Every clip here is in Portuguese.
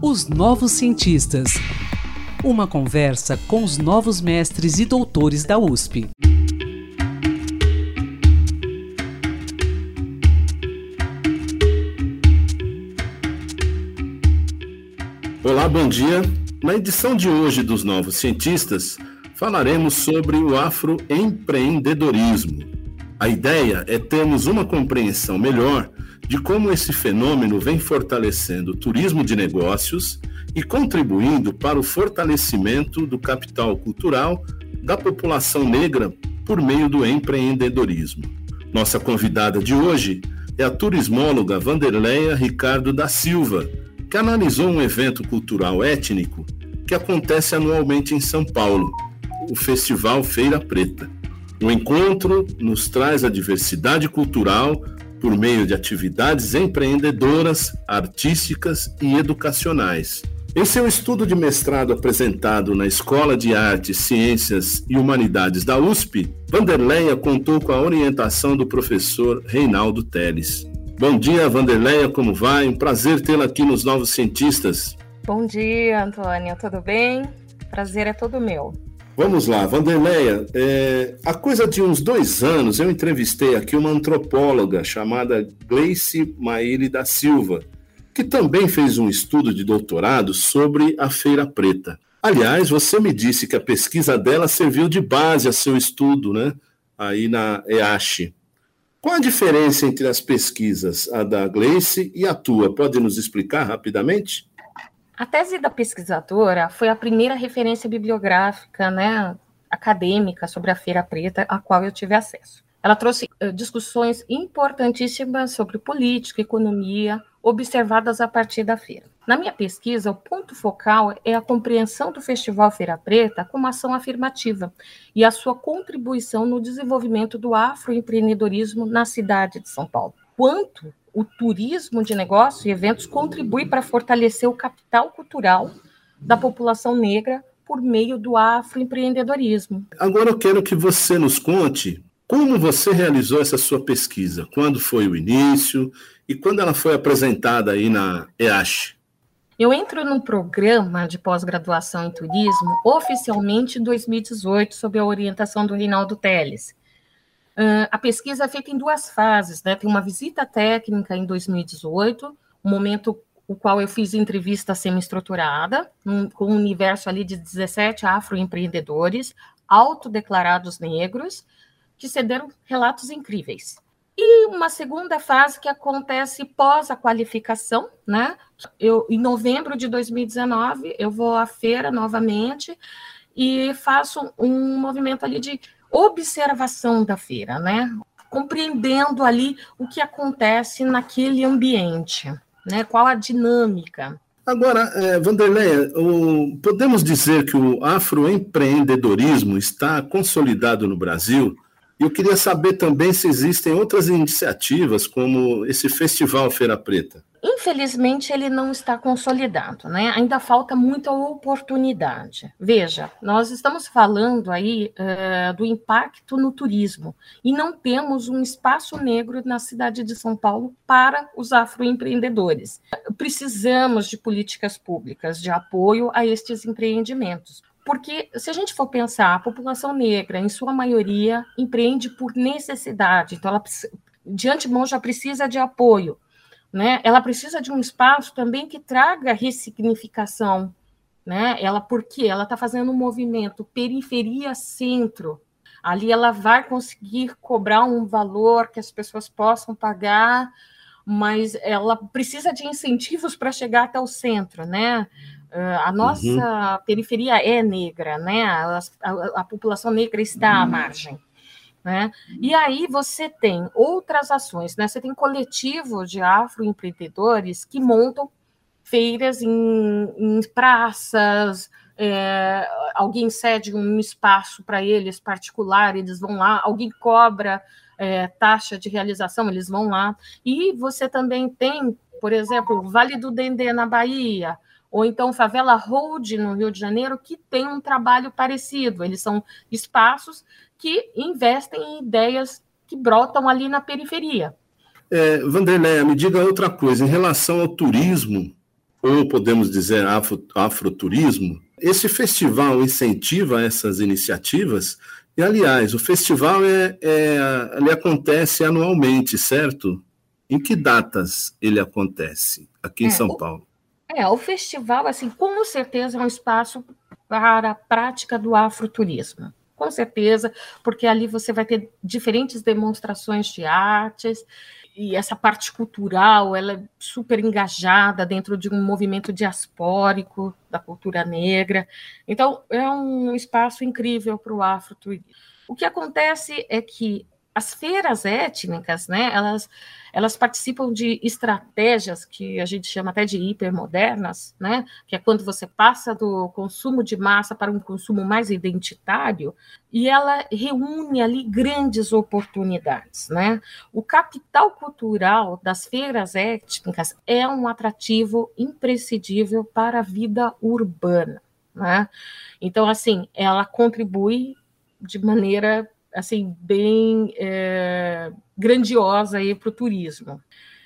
Os Novos Cientistas. Uma conversa com os novos mestres e doutores da USP. Olá, bom dia. Na edição de hoje dos Novos Cientistas, falaremos sobre o afroempreendedorismo. A ideia é termos uma compreensão melhor de como esse fenômeno vem fortalecendo o turismo de negócios e contribuindo para o fortalecimento do capital cultural da população negra por meio do empreendedorismo. Nossa convidada de hoje é a turismóloga Vanderleia Ricardo da Silva, que analisou um evento cultural étnico que acontece anualmente em São Paulo, o Festival Feira Preta. O encontro nos traz a diversidade cultural por meio de atividades empreendedoras, artísticas e educacionais. Esse é o estudo de mestrado apresentado na Escola de Artes, Ciências e Humanidades da USP. Vanderleia contou com a orientação do professor Reinaldo Teles. Bom dia, Vanderleia, como vai? Um prazer tê-la aqui nos Novos Cientistas. Bom dia, Antônio, tudo bem? Prazer é todo meu. Vamos lá, Vanderleia. É, há coisa de uns dois anos eu entrevistei aqui uma antropóloga chamada Gleice Maíli da Silva, que também fez um estudo de doutorado sobre a Feira Preta. Aliás, você me disse que a pesquisa dela serviu de base a seu estudo, né? Aí na EASH. Qual a diferença entre as pesquisas, a da Gleice e a tua? Pode nos explicar rapidamente? A tese da pesquisadora foi a primeira referência bibliográfica, né, acadêmica sobre a Feira Preta a qual eu tive acesso. Ela trouxe uh, discussões importantíssimas sobre política, economia, observadas a partir da feira. Na minha pesquisa, o ponto focal é a compreensão do Festival Feira Preta como ação afirmativa e a sua contribuição no desenvolvimento do afroempreendedorismo na cidade de São Paulo. Quanto o turismo de negócio e eventos contribui para fortalecer o capital cultural da população negra por meio do afroempreendedorismo. Agora eu quero que você nos conte como você realizou essa sua pesquisa, quando foi o início e quando ela foi apresentada aí na EASH. Eu entro no programa de pós-graduação em turismo oficialmente em 2018, sob a orientação do Reinaldo Teles. Uh, a pesquisa é feita em duas fases, né? Tem uma visita técnica em 2018, um momento o qual eu fiz entrevista semi-estruturada, um, com um universo ali de 17 afroempreendedores, autodeclarados negros, que cederam relatos incríveis. E uma segunda fase que acontece pós a qualificação, né? Eu, em novembro de 2019, eu vou à feira novamente e faço um movimento ali de observação da feira, né? Compreendendo ali o que acontece naquele ambiente, né? Qual a dinâmica. Agora, Vanderlei, o, podemos dizer que o afroempreendedorismo está consolidado no Brasil? Eu queria saber também se existem outras iniciativas, como esse Festival Feira Preta. Infelizmente, ele não está consolidado, né? Ainda falta muita oportunidade. Veja, nós estamos falando aí uh, do impacto no turismo e não temos um espaço negro na cidade de São Paulo para os afroempreendedores. Precisamos de políticas públicas de apoio a estes empreendimentos. Porque, se a gente for pensar, a população negra, em sua maioria, empreende por necessidade, então, ela, de antemão, já precisa de apoio né? Ela precisa de um espaço também que traga ressignificação, né? Ela porque ela está fazendo um movimento periferia-centro. Ali ela vai conseguir cobrar um valor que as pessoas possam pagar, mas ela precisa de incentivos para chegar até o centro, né? Uh, a nossa uhum. periferia é negra, né? A, a, a população negra está à margem. Né? E aí você tem outras ações, né? Você tem coletivos de afroempreendedores que montam feiras em, em praças, é, alguém cede um espaço para eles particular, eles vão lá, alguém cobra é, taxa de realização, eles vão lá. E você também tem, por exemplo, o Vale do Dendê na Bahia, ou então Favela Road no Rio de Janeiro, que tem um trabalho parecido. Eles são espaços que investem em ideias que brotam ali na periferia. É, Vanderlei, me diga outra coisa, em relação ao turismo, ou podemos dizer afro, afroturismo, esse festival incentiva essas iniciativas, e aliás, o festival é, é, ele acontece anualmente, certo? Em que datas ele acontece aqui em é, São Paulo? É, o festival, assim, com certeza é um espaço para a prática do afroturismo. Com certeza, porque ali você vai ter diferentes demonstrações de artes, e essa parte cultural, ela é super engajada dentro de um movimento diaspórico da cultura negra. Então, é um espaço incrível para o afroturismo. O que acontece é que as feiras étnicas, né, elas, elas participam de estratégias que a gente chama até de hipermodernas, né, que é quando você passa do consumo de massa para um consumo mais identitário, e ela reúne ali grandes oportunidades, né? O capital cultural das feiras étnicas é um atrativo imprescindível para a vida urbana, né? Então, assim, ela contribui de maneira assim bem é, grandiosa aí para o turismo.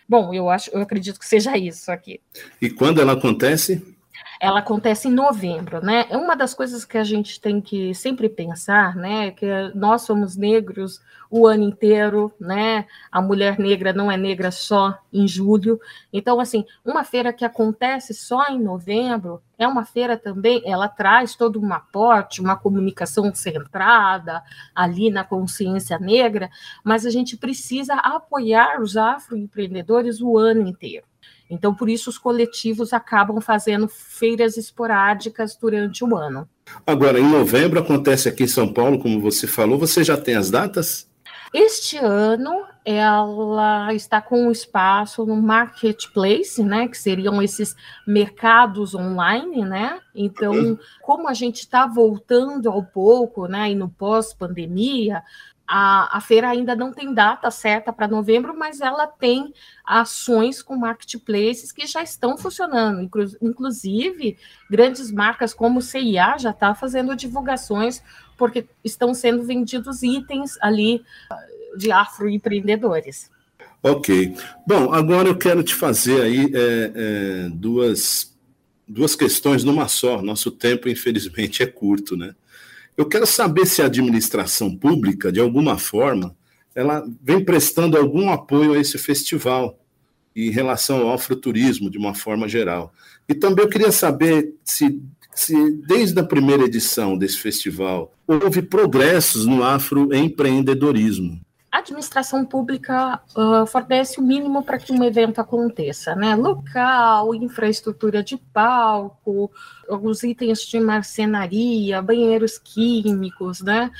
Bom, eu acho, eu acredito que seja isso aqui. E quando ela acontece? ela acontece em novembro, né? É uma das coisas que a gente tem que sempre pensar, né? Que nós somos negros o ano inteiro, né? A mulher negra não é negra só em julho. Então, assim, uma feira que acontece só em novembro é uma feira também, ela traz todo um aporte, uma comunicação centrada ali na consciência negra, mas a gente precisa apoiar os afroempreendedores o ano inteiro. Então, por isso, os coletivos acabam fazendo feiras esporádicas durante o ano. Agora, em novembro, acontece aqui em São Paulo, como você falou, você já tem as datas? Este ano, ela está com um espaço no marketplace, né, que seriam esses mercados online, né? Então, como a gente está voltando ao pouco, né, e no pós-pandemia, a, a feira ainda não tem data certa para novembro, mas ela tem ações com marketplaces que já estão funcionando. Inclu, inclusive, grandes marcas como CIA já está fazendo divulgações, porque estão sendo vendidos itens ali ah, de afroempreendedores. Ok. Bom, agora eu quero te fazer aí é, é, duas, duas questões numa só. Nosso tempo, infelizmente, é curto, né? Eu quero saber se a administração pública, de alguma forma, ela vem prestando algum apoio a esse festival em relação ao afroturismo, de uma forma geral. E também eu queria saber se, se desde a primeira edição desse festival, houve progressos no afroempreendedorismo a administração pública uh, fornece o mínimo para que um evento aconteça, né? Local, infraestrutura de palco, alguns itens de marcenaria, banheiros químicos, né?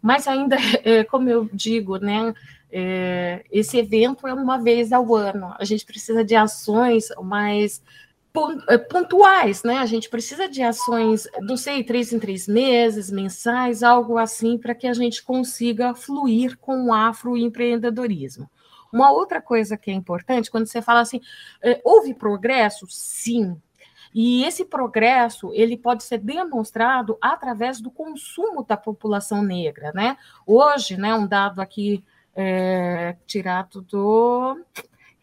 Mas ainda, é, como eu digo, né? É, esse evento é uma vez ao ano. A gente precisa de ações mais pontuais, né? A gente precisa de ações, não sei, três em três meses, mensais, algo assim, para que a gente consiga fluir com o afroempreendedorismo. Uma outra coisa que é importante, quando você fala assim, eh, houve progresso? Sim. E esse progresso, ele pode ser demonstrado através do consumo da população negra, né? Hoje, né, um dado aqui é, tirado do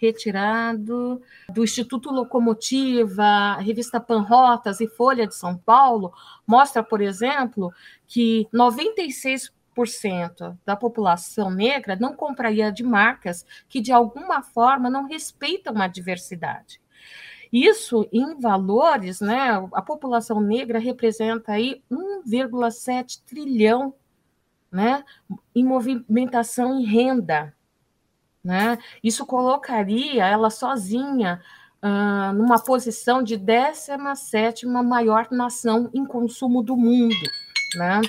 retirado do Instituto Locomotiva, revista Panrotas e Folha de São Paulo, mostra, por exemplo, que 96% da população negra não compraria de marcas que, de alguma forma, não respeitam a diversidade. Isso, em valores, né, a população negra representa aí 1,7 trilhão né, em movimentação em renda. Né? Isso colocaria ela sozinha uh, numa posição de 17 maior nação em consumo do mundo. Né?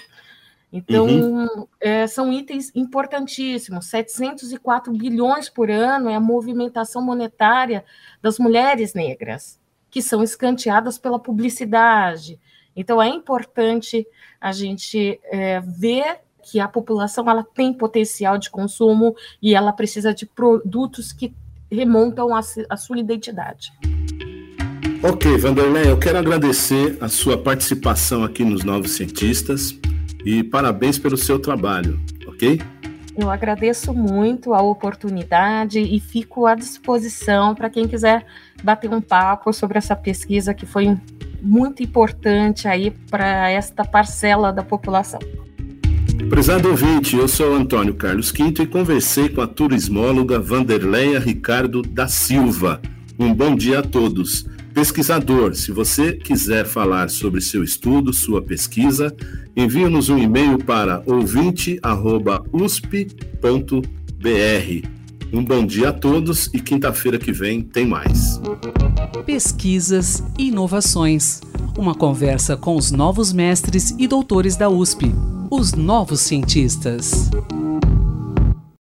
Então, uhum. é, são itens importantíssimos. 704 bilhões por ano é a movimentação monetária das mulheres negras, que são escanteadas pela publicidade. Então, é importante a gente é, ver que a população ela tem potencial de consumo e ela precisa de produtos que remontam a, a sua identidade. Ok, Vanderlei, eu quero agradecer a sua participação aqui nos Novos Cientistas e parabéns pelo seu trabalho, ok? Eu agradeço muito a oportunidade e fico à disposição para quem quiser bater um papo sobre essa pesquisa que foi muito importante aí para esta parcela da população. Prezado ouvinte, eu sou Antônio Carlos Quinto e conversei com a turismóloga Vanderleia Ricardo da Silva. Um bom dia a todos. Pesquisador, se você quiser falar sobre seu estudo, sua pesquisa, envie-nos um e-mail para ouvinte.usp.br. Um bom dia a todos e quinta-feira que vem tem mais. Pesquisas e inovações. Uma conversa com os novos mestres e doutores da USP, os novos cientistas.